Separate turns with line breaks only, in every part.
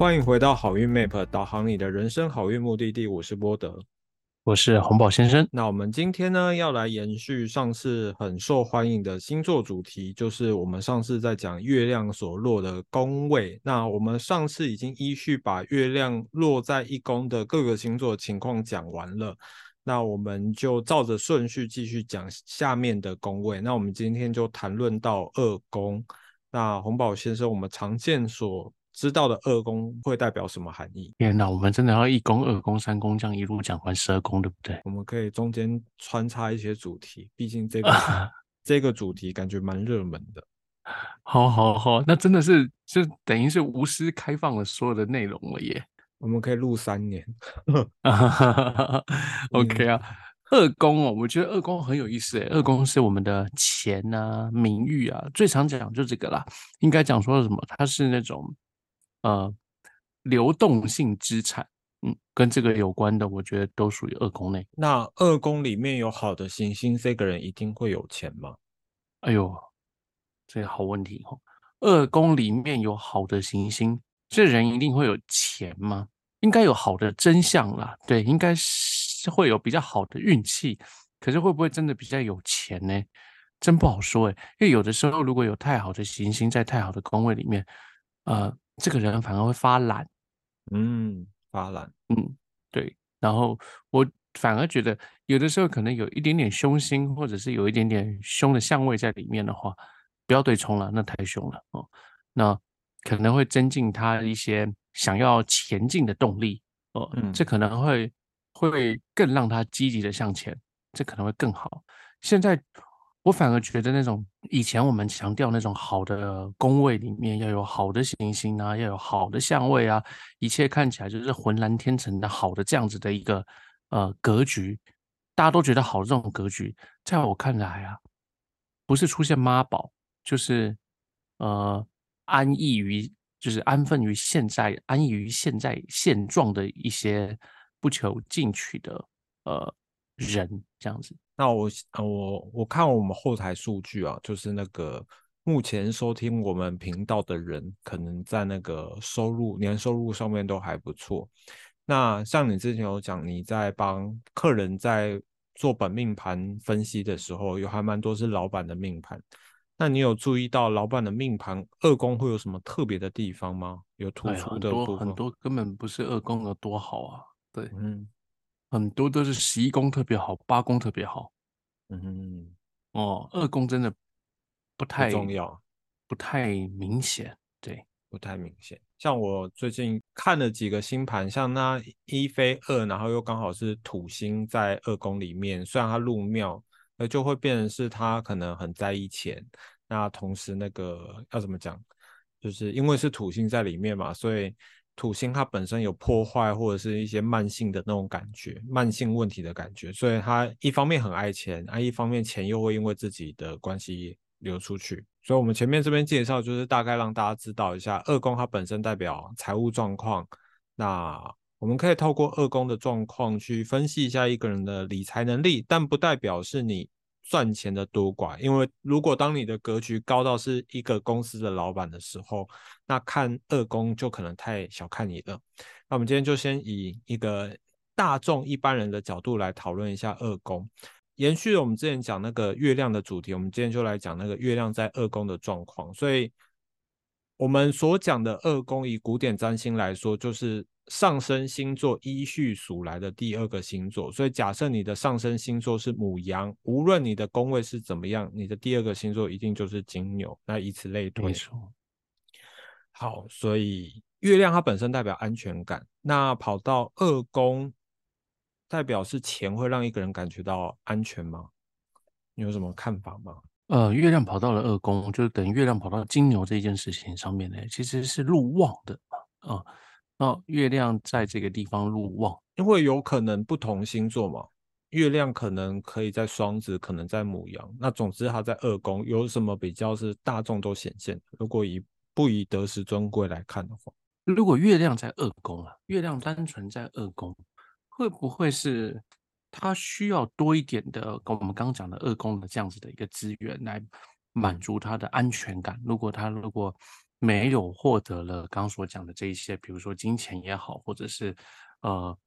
欢迎回到好运 Map 导航你的人生好运目的地，我是波德。
我是红宝先生。
那我们今天呢，要来延续上次很受欢迎的星座主题，就是我们上次在讲月亮所落的宫位。那我们上次已经依序把月亮落在一宫的各个星座情况讲完了，那我们就照着顺序继续讲下面的宫位。那我们今天就谈论到二宫。那红宝先生，我们常见所知道的二宫会代表什么含义？
天哪，我们真的要一宫、二宫、三宫这样一路讲完十二宫，对不对？
我们可以中间穿插一些主题，毕竟这个 这个主题感觉蛮热门的。
好好好，那真的是就等于是无私开放了所有的内容了耶。
我们可以录三年。
OK 啊，二宫哦，我觉得二宫很有意思诶。二宫是我们的钱啊、名誉啊，最常讲就这个啦。应该讲说什么？它是那种。呃，流动性资产，嗯，跟这个有关的，我觉得都属于二宫内。
那二宫里面有好的行星，这个人一定会有钱吗？
哎呦，这个好问题哦。二宫里面有好的行星，这人一定会有钱吗？应该有好的真相啦，对，应该是会有比较好的运气。可是会不会真的比较有钱呢？真不好说哎。因为有的时候，如果有太好的行星在太好的宫位里面，呃。这个人反而会发懒，
嗯，发懒，
嗯，对。然后我反而觉得，有的时候可能有一点点凶心，或者是有一点点凶的相位在里面的话，不要对冲了，那太凶了哦。那可能会增进他一些想要前进的动力哦，这可能会会更让他积极的向前，这可能会更好。现在。我反而觉得那种以前我们强调那种好的宫位里面要有好的行星啊，要有好的相位啊，一切看起来就是浑然天成的好的这样子的一个呃格局，大家都觉得好的这种格局，在我看来啊，不是出现妈宝，就是呃安逸于就是安分于现在，安逸于现在现状的一些不求进取的呃人这样子。
那我我我看我们后台数据啊，就是那个目前收听我们频道的人，可能在那个收入年收入上面都还不错。那像你之前有讲，你在帮客人在做本命盘分析的时候，有还蛮多是老板的命盘。那你有注意到老板的命盘二宫会有什么特别的地方吗？有突出的
部分？很多根本不是二宫有多好啊，对，嗯。很多都是十一宫特别好，八宫特别好。嗯，哦，二宫真的不太
重要，
不太明显。对，
不太明显。像我最近看了几个星盘，像那一飞二，然后又刚好是土星在二宫里面，虽然它入庙，那就会变成是他可能很在意钱。那同时那个要怎么讲，就是因为是土星在里面嘛，所以。土星它本身有破坏或者是一些慢性的那种感觉，慢性问题的感觉，所以它一方面很爱钱，啊，一方面钱又会因为自己的关系流出去。所以，我们前面这边介绍就是大概让大家知道一下，二宫它本身代表财务状况。那我们可以透过二宫的状况去分析一下一个人的理财能力，但不代表是你。赚钱的多寡，因为如果当你的格局高到是一个公司的老板的时候，那看二宫就可能太小看你了。那我们今天就先以一个大众一般人的角度来讨论一下二宫，延续了我们之前讲那个月亮的主题，我们今天就来讲那个月亮在二宫的状况。所以，我们所讲的二宫，以古典占星来说，就是。上升星座依序数来的第二个星座，所以假设你的上升星座是母羊，无论你的宫位是怎么样，你的第二个星座一定就是金牛。那以此类推。好，所以月亮它本身代表安全感，那跑到二宫，代表是钱会让一个人感觉到安全吗？你有什么看法吗？
呃，月亮跑到了二宫，就是等于月亮跑到金牛这件事情上面呢，其实是入旺的啊。哦，月亮在这个地方入旺，
因为有可能不同星座嘛，月亮可能可以在双子，可能在母羊。那总之它在二宫，有什么比较是大众都显现？如果以不以得失尊贵来看的话，
如果月亮在二宫啊，月亮单纯在二宫，会不会是它需要多一点的，跟我们刚刚讲的二宫的这样子的一个资源来满足他的安全感？如果他如果没有获得了刚刚所讲的这一些，比如说金钱也好，或者是呃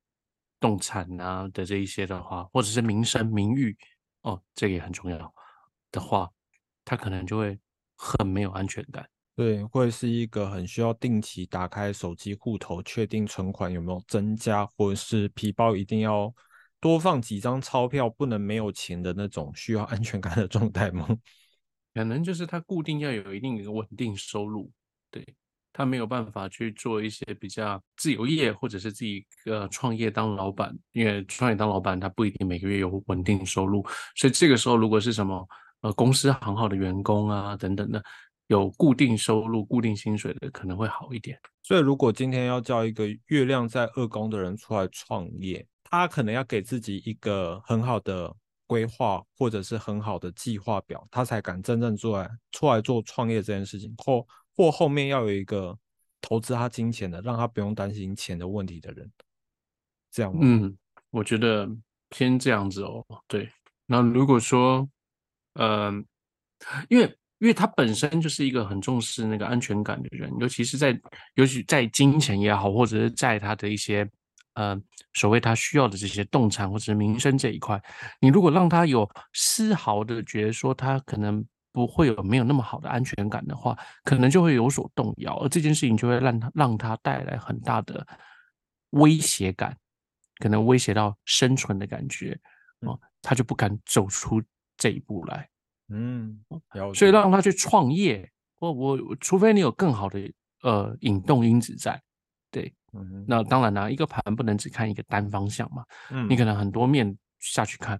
动产啊的这一些的话，或者是名声名誉哦，这个也很重要的话，他可能就会很没有安全感。
对，会是一个很需要定期打开手机户头，确定存款有没有增加，或者是皮包一定要多放几张钞票，不能没有钱的那种需要安全感的状态吗？
可能就是他固定要有一定的稳定收入，对他没有办法去做一些比较自由业，或者是自己呃创业当老板，因为创业当老板他不一定每个月有稳定收入，所以这个时候如果是什么呃公司很好的员工啊等等的。有固定收入、固定薪水的可能会好一点。
所以，如果今天要叫一个月亮在二宫的人出来创业，他可能要给自己一个很好的规划，或者是很好的计划表，他才敢真正出来出来做创业这件事情。或或后面要有一个投资他金钱的，让他不用担心钱的问题的人，这样吗？
嗯，我觉得偏这样子哦。对，那如果说，嗯，因为。因为他本身就是一个很重视那个安全感的人，尤其是在，尤其在金钱也好，或者是在他的一些，呃，所谓他需要的这些动产或者是民生这一块，你如果让他有丝毫的觉得说他可能不会有没有那么好的安全感的话，可能就会有所动摇，而这件事情就会让他让他带来很大的威胁感，可能威胁到生存的感觉，哦，他就不敢走出这一步来。
嗯，
所以让他去创业，我我除非你有更好的呃引动因子在，对，那当然啦，一个盘不能只看一个单方向嘛，嗯，你可能很多面下去看，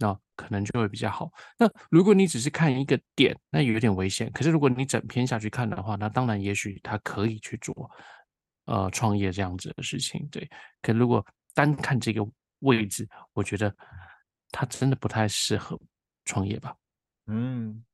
那可能就会比较好。那如果你只是看一个点，那有点危险。可是如果你整篇下去看的话，那当然也许他可以去做呃创业这样子的事情，对。可如果单看这个位置，我觉得他真的不太适合创业吧。
嗯，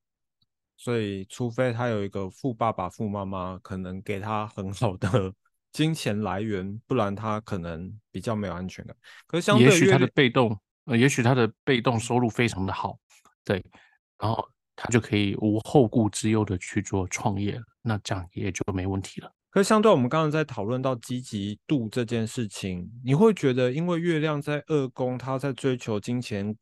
所以除非他有一个富爸爸、富妈妈，可能给他很好的金钱来源，不然他可能比较没有安全感。可是相对，
也许他的被动，呃，也许他的被动收入非常的好，对，然后他就可以无后顾之忧的去做创业，那这样也就没问题了。
可是相对我们刚刚在讨论到积极度这件事情，你会觉得，因为月亮在二宫，他在追求金钱。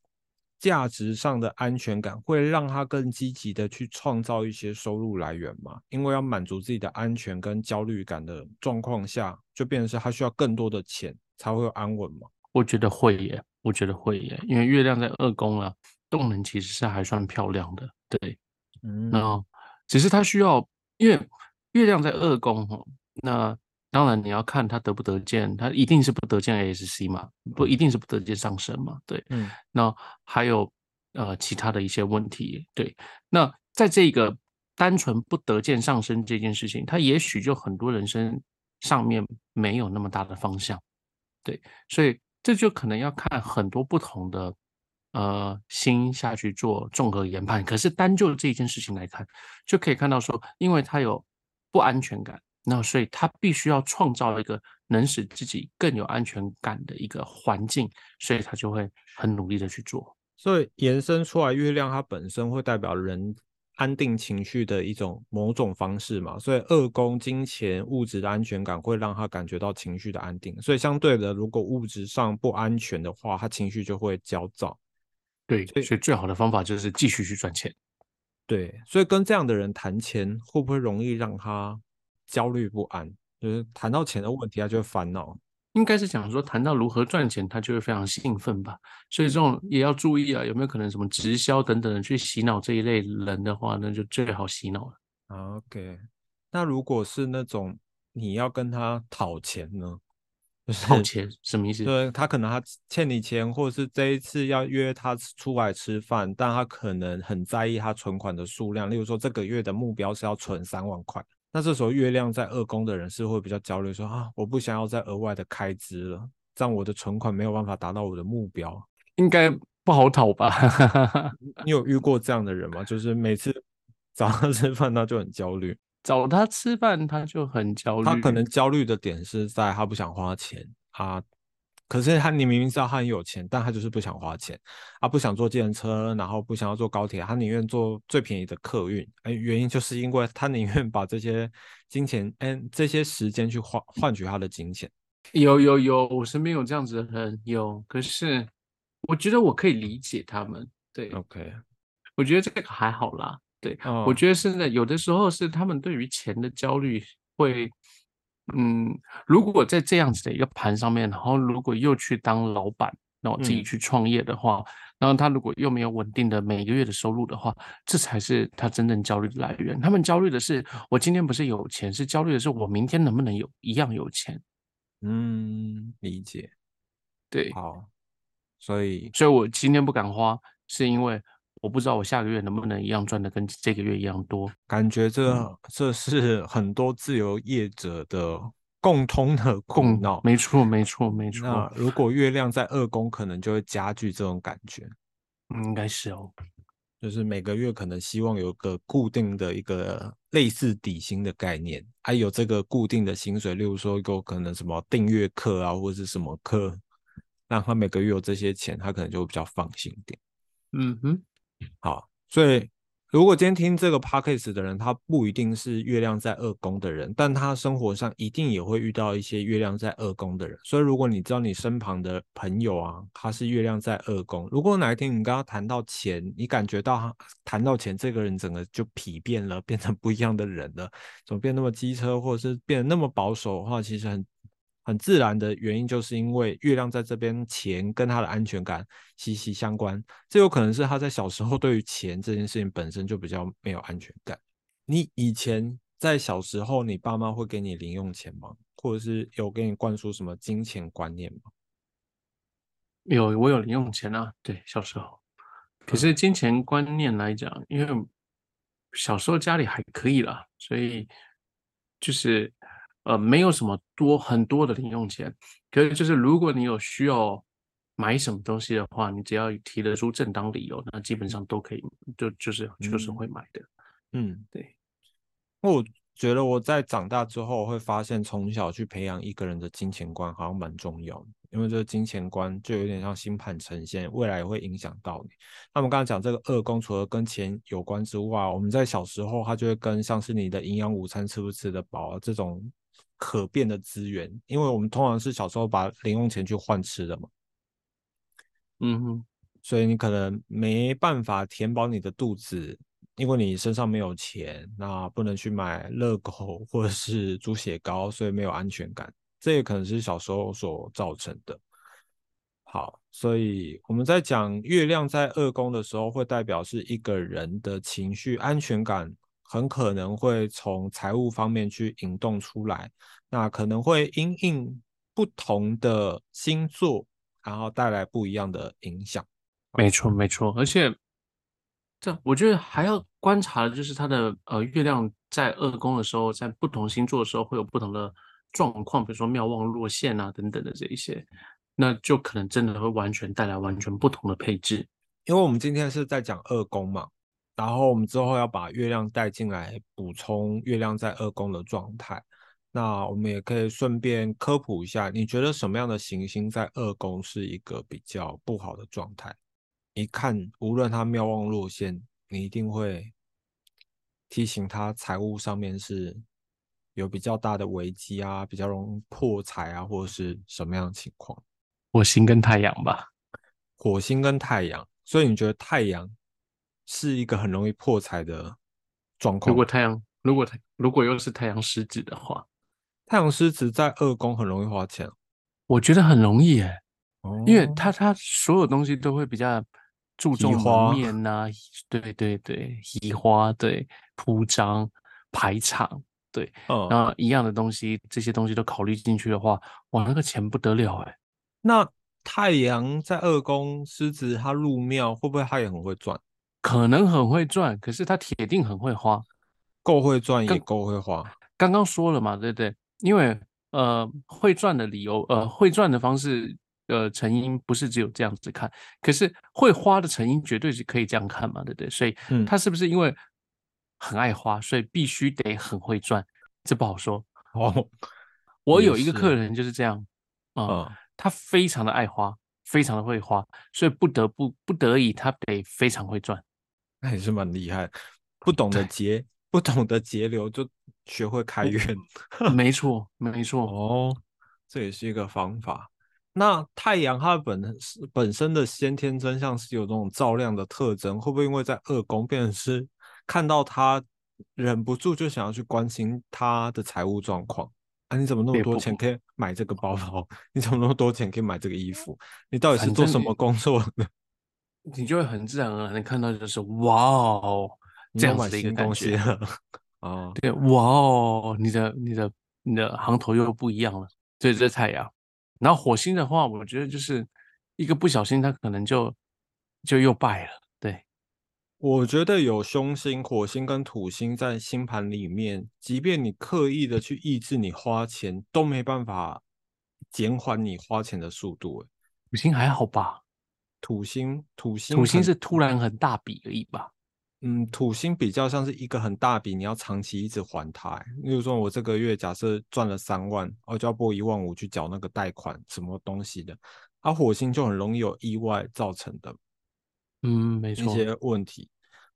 价值上的安全感会让他更积极的去创造一些收入来源吗？因为要满足自己的安全跟焦虑感的状况下，就变成是他需要更多的钱才会安稳吗？
我觉得会耶，我觉得会耶，因为月亮在二宫啊，动能其实是还算漂亮的，对，嗯，那只是它需要，因为月亮在二宫哈，那。当然，你要看它得不得见，它一定是不得见 ASC 嘛，不一定是不得见上升嘛，对，嗯，那还有呃其他的一些问题，对，那在这个单纯不得见上升这件事情，它也许就很多人生上面没有那么大的方向，对，所以这就可能要看很多不同的呃心下去做综合研判，可是单就这一件事情来看，就可以看到说，因为他有不安全感。那所以他必须要创造一个能使自己更有安全感的一个环境，所以他就会很努力的去做。
所以延伸出来，月亮它本身会代表人安定情绪的一种某种方式嘛。所以二宫金钱物质的安全感会让他感觉到情绪的安定。所以相对的，如果物质上不安全的话，他情绪就会焦躁。
对，所以最好的方法就是继续去赚钱。
对，所以跟这样的人谈钱，会不会容易让他？焦虑不安，就是谈到钱的问题，他就会烦恼。
应该是讲说，谈到如何赚钱，他就会非常兴奋吧。所以这种也要注意啊，有没有可能什么直销等等的去洗脑这一类人的话，那就最好洗脑
了。OK，那如果是那种你要跟他讨钱呢？
讨钱什么意思？
对他可能他欠你钱，或者是这一次要约他出来吃饭，但他可能很在意他存款的数量，例如说这个月的目标是要存三万块。那这时候月亮在二宫的人是会比较焦虑，说啊，我不想要再额外的开支了，这样我的存款没有办法达到我的目标，
应该不好讨吧？
你有遇过这样的人吗？就是每次找他吃饭，他就很焦虑；
找他吃饭，他就很焦虑。
他可能焦虑的点是在他不想花钱，他可是他你明明知道他很有钱，但他就是不想花钱，他不想坐计程车，然后不想要坐高铁，他宁愿坐最便宜的客运。哎，原因就是因为他宁愿把这些金钱，嗯，这些时间去换换取他的金钱。
有有有，我身边有这样子的人，有。可是我觉得我可以理解他们。对
，OK，
我觉得这个还好啦。对，我觉得现在有的时候是他们对于钱的焦虑会。嗯，如果在这样子的一个盘上面，然后如果又去当老板，然后自己去创业的话，然后他如果又没有稳定的每个月的收入的话，这才是他真正焦虑的来源。他们焦虑的是，我今天不是有钱，是焦虑的是我明天能不能有一样有钱。
嗯，理解。
对，
好，所以，
所以我今天不敢花，是因为。我不知道我下个月能不能一样赚的跟这个月一样多，
感觉这这是很多自由业者的共通的苦恼。
没错，没错，没错。
那如果月亮在二宫，可能就会加剧这种感觉。
应该是哦，
就是每个月可能希望有个固定的一个类似底薪的概念，还有这个固定的薪水，例如说有可能什么订阅课啊，或者是什么课，让他每个月有这些钱，他可能就会比较放心点。
嗯哼。
好，所以如果今天听这个 podcast 的人，他不一定是月亮在二宫的人，但他生活上一定也会遇到一些月亮在二宫的人。所以如果你知道你身旁的朋友啊，他是月亮在二宫，如果哪一天你跟他谈到钱，你感觉到他谈到钱，这个人整个就疲变了，变成不一样的人了，怎么变那么机车，或者是变得那么保守的话，其实很。很自然的原因，就是因为月亮在这边，钱跟他的安全感息息相关。这有可能是他在小时候对于钱这件事情本身就比较没有安全感。你以前在小时候，你爸妈会给你零用钱吗？或者是有给你灌输什么金钱观念吗？
有，我有零用钱啊。对，小时候。可是金钱观念来讲，因为小时候家里还可以啦，所以就是。呃，没有什么多很多的零用钱，可是就是如果你有需要买什么东西的话，你只要提得出正当理由，那基本上都可以，就就是就是会买的。
嗯，
对。
我觉得我在长大之后会发现，从小去培养一个人的金钱观好像蛮重要的，因为这个金钱观就有点像星盘呈现，未来也会影响到你。那我们刚才讲这个二宫，除了跟钱有关之外，我们在小时候它就会跟像是你的营养午餐吃不吃得饱啊这种。可变的资源，因为我们通常是小时候把零用钱去换吃的嘛，
嗯哼，
所以你可能没办法填饱你的肚子，因为你身上没有钱，那不能去买乐狗或者是猪血糕，所以没有安全感，这也可能是小时候所造成的。好，所以我们在讲月亮在二宫的时候，会代表是一个人的情绪安全感。很可能会从财务方面去引动出来，那可能会因应不同的星座，然后带来不一样的影响。
没错，没错。而且，这我觉得还要观察的就是它的呃月亮在二宫的时候，在不同星座的时候会有不同的状况，比如说妙望落陷啊等等的这一些，那就可能真的会完全带来完全不同的配置。
因为我们今天是在讲二宫嘛。然后我们之后要把月亮带进来，补充月亮在二宫的状态。那我们也可以顺便科普一下，你觉得什么样的行星在二宫是一个比较不好的状态？一看，无论它妙望落线，你一定会提醒他财务上面是有比较大的危机啊，比较容易破财啊，或者是什么样的情况？
火星跟太阳吧，
火星跟太阳。所以你觉得太阳？是一个很容易破财的状况。
如果太阳，如果太，如果又是太阳狮子的话，
太阳狮子在二宫很容易花钱。
我觉得很容易耶，因为他他所有东西都会比较注重门面呐，对对对，移花对铺张排场对，那一样的东西，这些东西都考虑进去的话，哇，那个钱不得了哎。
那太阳在二宫狮子，他入庙会不会他也很会赚？
可能很会赚，可是他铁定很会花，
够会赚也够会花。
刚刚说了嘛，对不对？因为呃，会赚的理由，呃，会赚的方式，呃，成因不是只有这样子看，可是会花的成因绝对是可以这样看嘛，对不对？所以他是不是因为很爱花，所以必须得很会赚？这不好说
哦。
我有一个客人就是这样啊。他非常的爱花，非常的会花，所以不得不不得已，他得非常会赚。
那也是蛮厉害，不懂得节，不懂得节流，就学会开源。
没 错，没错。
哦，这也是一个方法。那太阳它本身本身的先天真相是有这种照亮的特征，会不会因为在二宫变成是看到它忍不住就想要去关心他的财务状况？啊，你怎么那么多钱可以买这个包包？你怎么那么多钱可以买这个衣服？你到底是做什么工作的？
你就会很自然而然的看到，就是哇哦，这样子的一个感觉。
东西了啊！
对，哇哦，你的你的你的行头又不一样了。所以这太阳，然后火星的话，我觉得就是一个不小心，它可能就就又败了。对，
我觉得有凶星、火星跟土星在星盘里面，即便你刻意的去抑制你花钱，都没办法减缓你花钱的速度。欸
土星还好吧？
土星，土星，
土星是突然很大笔而已吧？
嗯，土星比较像是一个很大笔，你要长期一直还它。欸例如说，我这个月假设赚了三万，我就要拨一万五去缴那个贷款，什么东西的。而、火星就很容易有意外造成的
嗯，没
一
错。
些问题。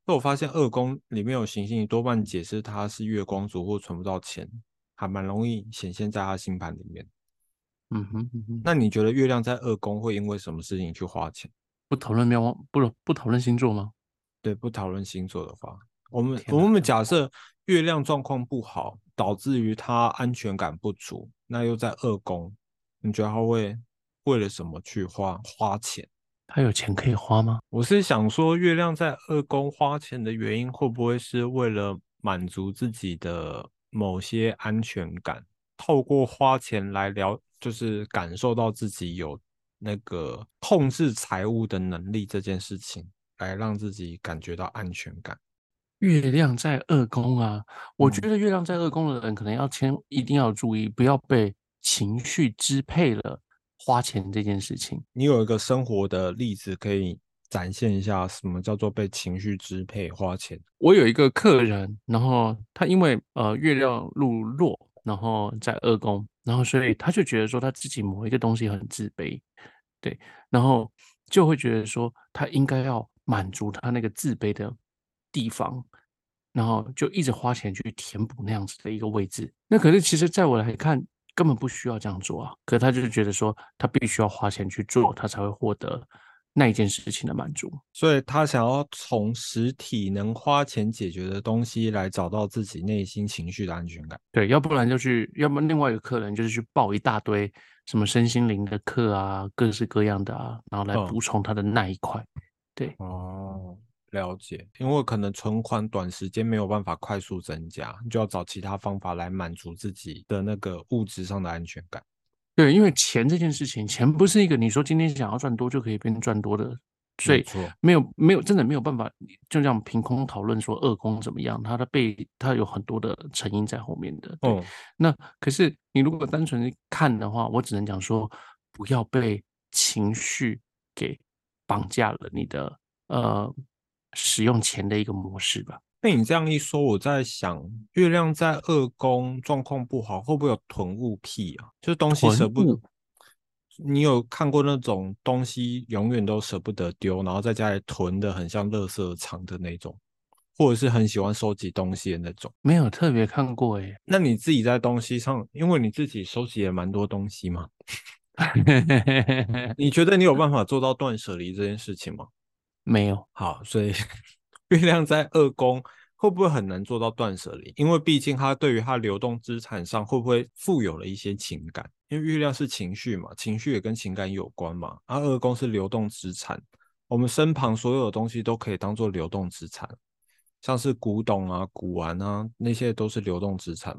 那我发现二宫里面有行星，多半解释它是月光族或存不到钱，还蛮容易显现在他星盘里面。
嗯哼嗯哼，
那你觉得月亮在二宫会因为什么事情去花钱？
不讨论喵王，不不讨论星座吗？
对，不讨论星座的话，我们我们假设月亮状况不好，导致于他安全感不足，那又在二宫，你觉得他会为了什么去花花钱？
他有钱可以花吗？
我是想说，月亮在二宫花钱的原因，会不会是为了满足自己的某些安全感，透过花钱来了，就是感受到自己有那个控制财务的能力这件事情，来让自己感觉到安全感。
月亮在二宫啊，我觉
嗯
得月亮在二宫的人可能要千一定要注意，不要被情绪支配了花钱这件事情。
你有一个生活的例子可以展现一下，什么叫做被情绪支配花钱？
我有一个客人，然后他因为呃月亮入落，然后在二宫，然后所以他就觉得说他自己某一个东西很自卑，对，然后就会觉得说他应该要满足他那个自卑的地方，然后就一直花钱去填补那样子的一个位置。那可是其实在我来看，根本不需要这样做啊。可他就是觉得说他必须要花钱去做，他才会获得那一件事情的满足。
所以他想要从实体能花钱解决的东西来找到自己内心情绪的安全感。
对，要不然就去，要么另外一个客人就是去报一大堆什么身心灵的课啊，各式各样的啊，然后来
嗯
补充他的那一块。对，
哦，了解。因为可能存款短时间没有办法快速增加，就要找其他方法来满足自己的那个物质上的安全感。
对，因为钱这件事情，钱不是一个你说今天想要赚多就可以变赚多的，所以
没
有没有真的没有办法就这样凭空讨论说二宫怎么样，它的背它有很多的成因在后面的。那可是你如果单纯地看的话，我只能讲说，不要被情绪给绑架了你的呃使用钱的一个模式吧。
被你这样一说，我在想，月亮在二宫状况不好，会不会有囤物癖啊？就是东西舍不
得，
你有看过那种东西永远都舍不得丢，然后在家里囤的很像垃圾场的那种，或者是很喜欢收集东西的那种？
没有特别看过诶、
那你自己在东西上，因为你自己收集也蛮多东西嘛，你觉得你有办法做到断舍离这件事情吗？
没有，
好，所以月亮在二宫会不会很难做到断舍离？因为毕竟它对于它流动资产上会不会富有了一些情感？因为月亮是情绪嘛，情绪也跟情感有关嘛。而二宫是流动资产，我们身旁所有的东西都可以当做流动资产，像是古董啊、古玩啊，那些都是流动资产。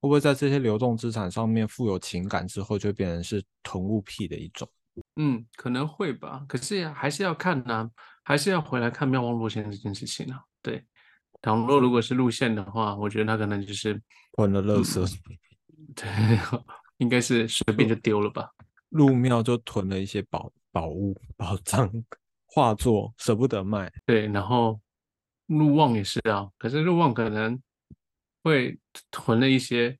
会不会在这些流动资产上面富有情感之后，就变成是囤物癖的一种？
嗯，可能会吧。可是还是要看呢、还是要回来看妙望路线这件事情啊。对，倘若如果是路线的话，我觉得他可能就是
囤了垃圾，
对，应该是随便就丢了吧。
入庙就囤了一些宝宝物、宝藏、画作，舍不得卖。
对，然后入望也是啊，可是入望可能会囤了一些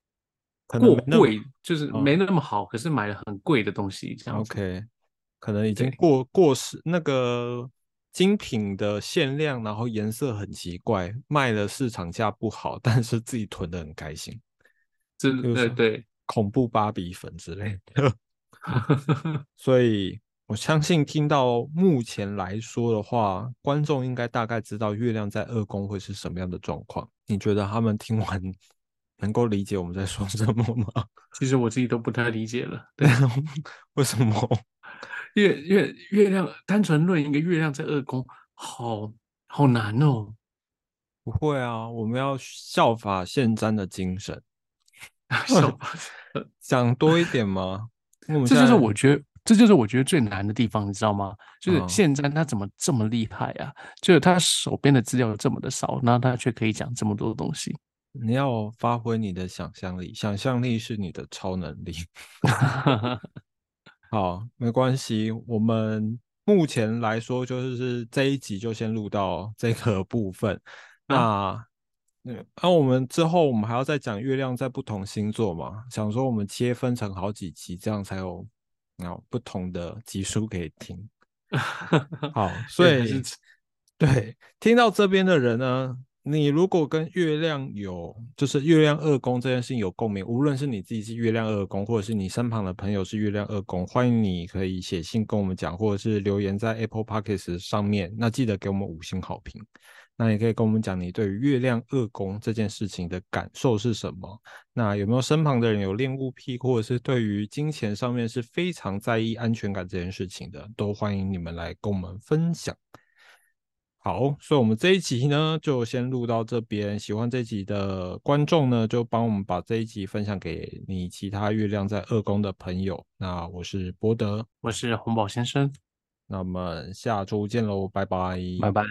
过贵，就是
嗯
没那么好，可是买了很贵的东西，这样子。
OK，可能已经过过时，那个精品的限量，然后颜色很奇怪，卖的市场价不好，但是自己囤的很开心，
真
比如说
的对，
恐怖芭比粉之类的。所以我相信听到目前来说的话，观众应该大概知道月亮在二宫会是什么样的状况。你觉得他们听完能够理解我们在说什么吗？
其实我自己都不太理解了。对，
为什么？
月月月亮单纯论一个月亮在二宫，好好难哦。
不会啊，我们要效法现瞻的精神，讲多一点吗？
这就是我觉得，这就是我觉得最难的地方，你知道吗？就是
嗯
现在他怎么这么厉害啊？就是他手边的资料这么的少，然后他却可以讲这么多东西。
你要发挥你的想象力，想象力是你的超能力。好，没关系，我们目前来说就是这一集就先录到这个部分。那，嗯，那、我们之后我们还要再讲月亮在不同星座嘛？想说我们切分成好几集，这样才有然后不同的集数可以听。好，所以
对
听到这边的人呢，你如果跟月亮有就是月亮二宫这件事情有共鸣，无论是你自己是月亮二宫，或者是你身旁的朋友是月亮二宫，欢迎你可以写信跟我们讲，或者是留言在 Apple Podcasts 上面，那记得给我们五星好评。那也可以跟我们讲你对于月亮二宫这件事情的感受是什么？那有没有身旁的人有恋物癖，或者是对于金钱上面是非常在意安全感这件事情的，都欢迎你们来跟我们分享。好，所以我们这一集呢就先录到这边。喜欢这集的观众呢，就帮我们把这一集分享给你其他月亮在二宫的朋友。那我是博德，
我是红宝先生，
那我们下周见喽，拜拜，
拜拜。